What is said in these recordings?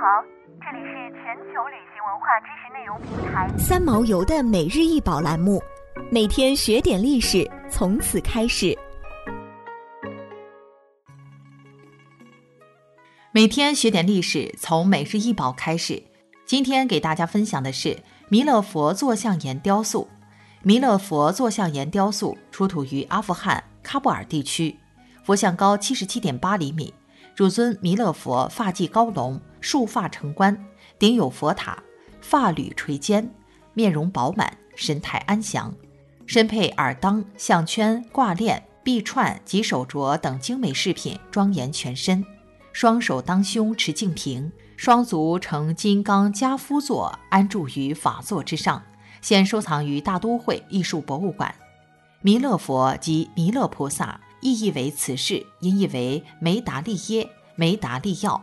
好，这里是全球旅行文化知识内容平台三毛游的每日一宝栏目，每天学点历史，从此开始。每天学点历史，从每日一宝开始。今天给大家分享的是弥勒佛坐像岩雕塑。弥勒佛坐像岩雕塑出土于阿富汗喀布尔地区，佛像高七十七点八厘米。主尊弥勒佛发髻高隆，束发成冠，顶有佛塔，发缕垂肩，面容饱满，神态安详，身佩耳当、项圈、挂链、臂串及手镯等精美饰品，庄严全身。双手当胸持净瓶，双足呈金刚跏趺坐，安住于法座之上，现收藏于大都会艺术博物馆。弥勒佛即弥勒菩萨。意译为此事，音译为梅达利耶、梅达利药，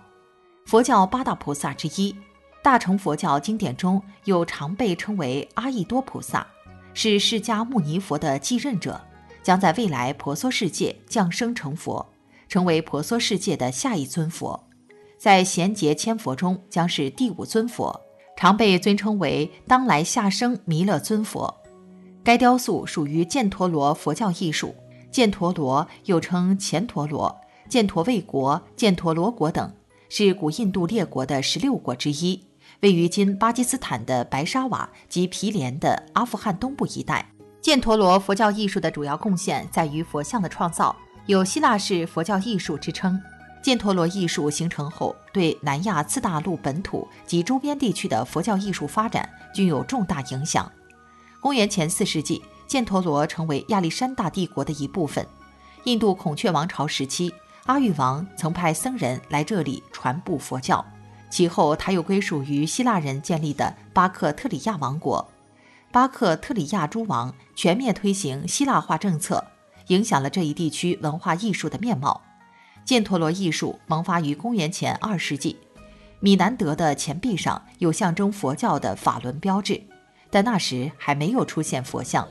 佛教八大菩萨之一。大乘佛教经典中有常被称为阿逸多菩萨，是释迦牟尼佛的继任者，将在未来婆娑世界降生成佛，成为婆娑世界的下一尊佛。在贤劫千佛中将是第五尊佛，常被尊称为当来下生弥勒尊佛。该雕塑属于犍陀罗佛教艺术。犍陀罗又称犍陀罗、犍陀卫国、犍陀罗国等，是古印度列国的十六国之一，位于今巴基斯坦的白沙瓦及毗连的阿富汗东部一带。犍陀罗佛教艺术的主要贡献在于佛像的创造，有希腊式佛教艺术之称。犍陀罗艺术形成后，对南亚次大陆本土及周边地区的佛教艺术发展均有重大影响。公元前四世纪。犍陀罗成为亚历山大帝国的一部分。印度孔雀王朝时期，阿育王曾派僧人来这里传布佛教。其后，他又归属于希腊人建立的巴克特里亚王国。巴克特里亚诸王全面推行希腊化政策，影响了这一地区文化艺术的面貌。犍陀罗艺术萌发于公元前二世纪。米南德的钱币上有象征佛教的法轮标志，但那时还没有出现佛像。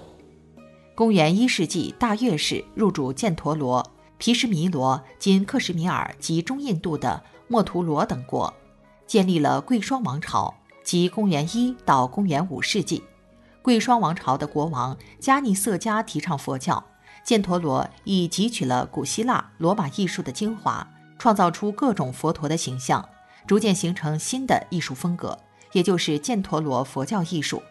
公元一世纪，大月氏入主犍陀罗、毗什弥罗（今克什米尔及中印度的墨图罗等国），建立了贵霜王朝。即公元一到公元五世纪，贵霜王朝的国王加尼瑟加提倡佛教，犍陀罗亦汲取了古希腊、罗马艺术的精华，创造出各种佛陀的形象，逐渐形成新的艺术风格，也就是犍陀罗佛教艺术。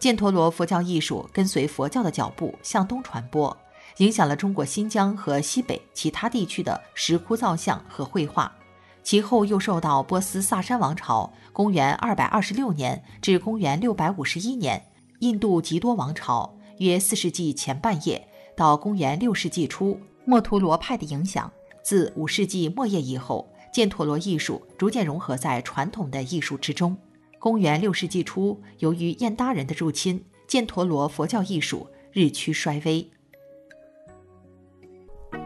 犍陀罗佛教艺术跟随佛教的脚步向东传播，影响了中国新疆和西北其他地区的石窟造像和绘画。其后又受到波斯萨珊王朝（公元226年至公元651年）、印度吉多王朝（约4世纪前半叶到公元6世纪初）墨陀罗派的影响。自5世纪末叶以后，犍陀罗艺术逐渐融合在传统的艺术之中。公元六世纪初，由于燕达人的入侵，犍陀罗佛教艺术日趋衰微。